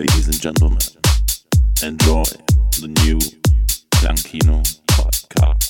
Ladies and gentlemen, enjoy the new Clankino podcast.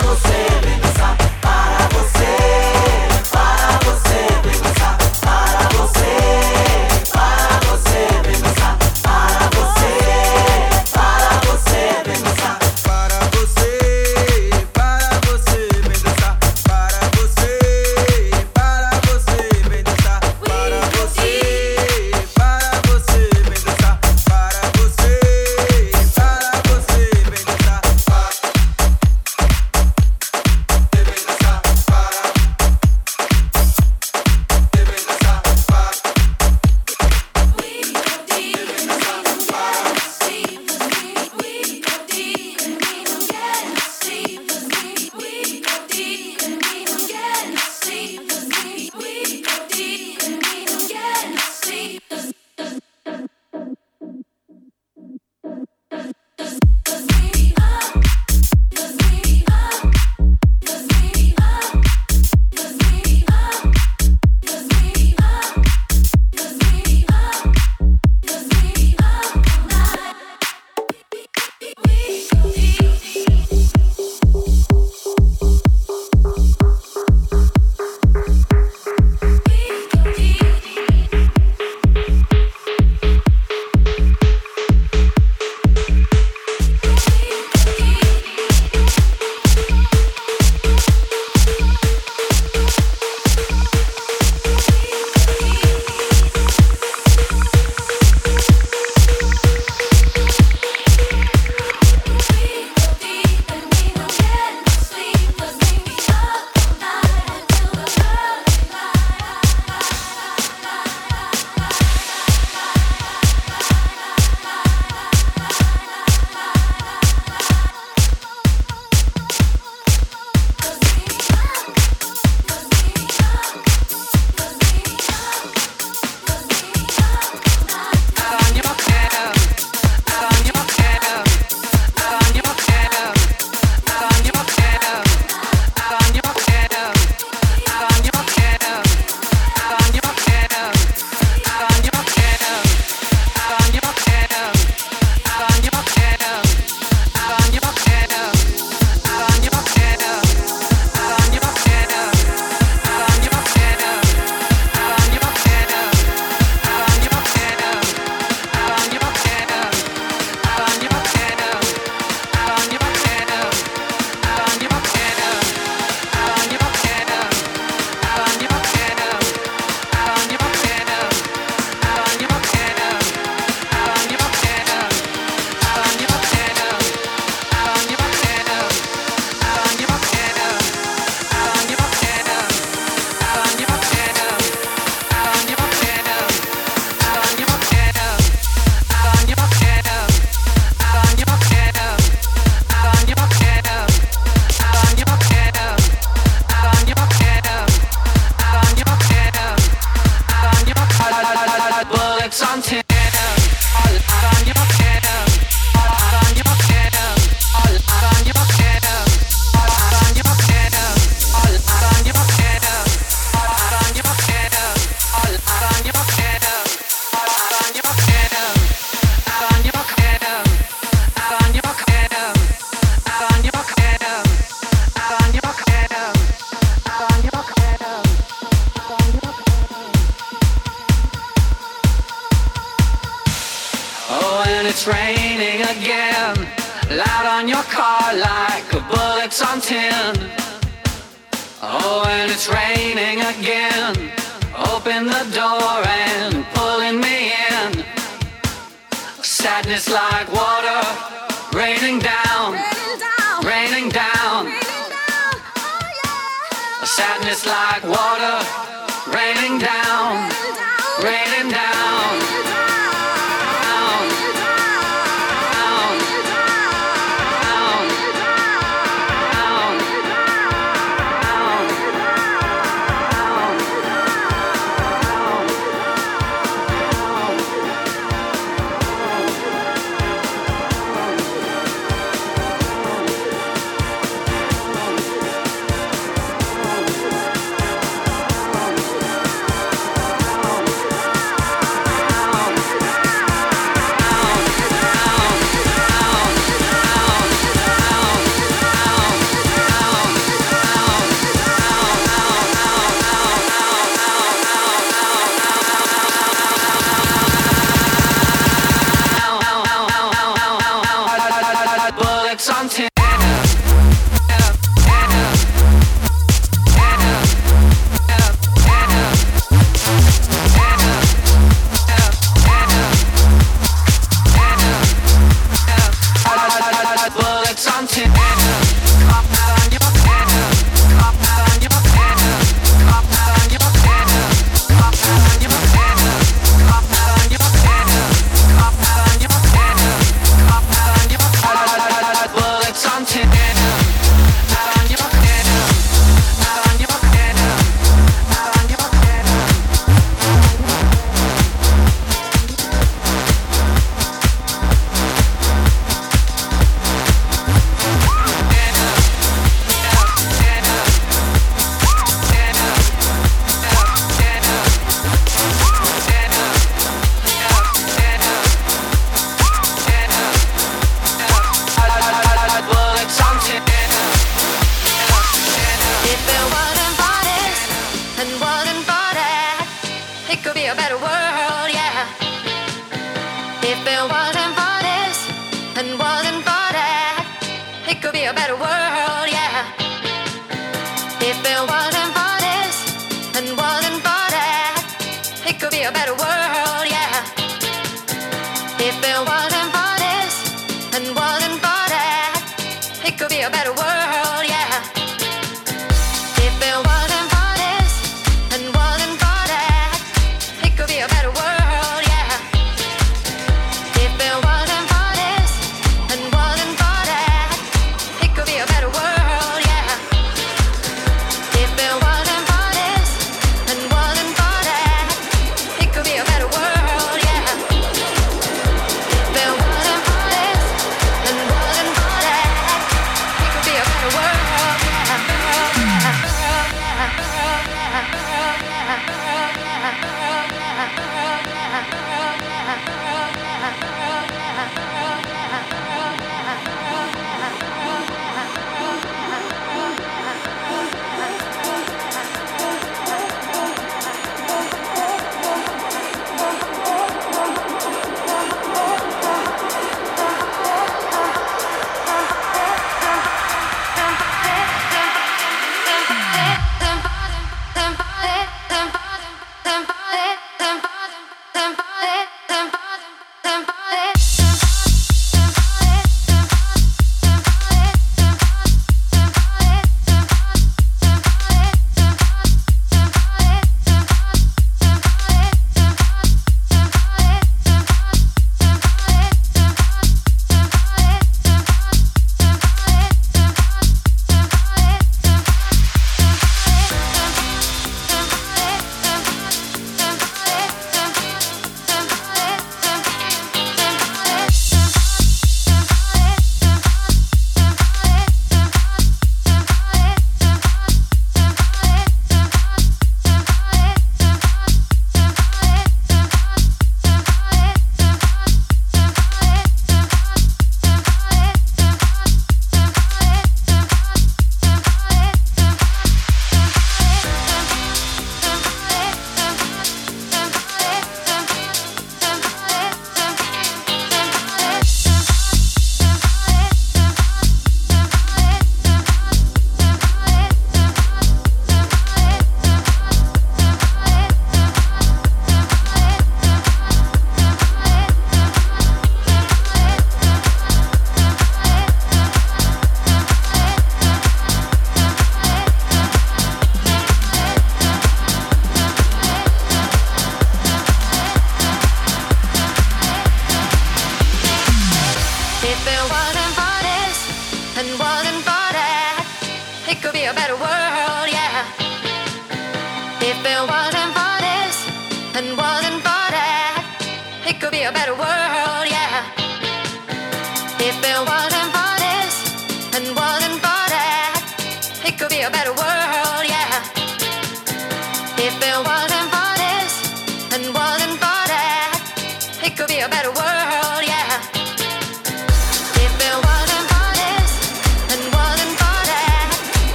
para você, vem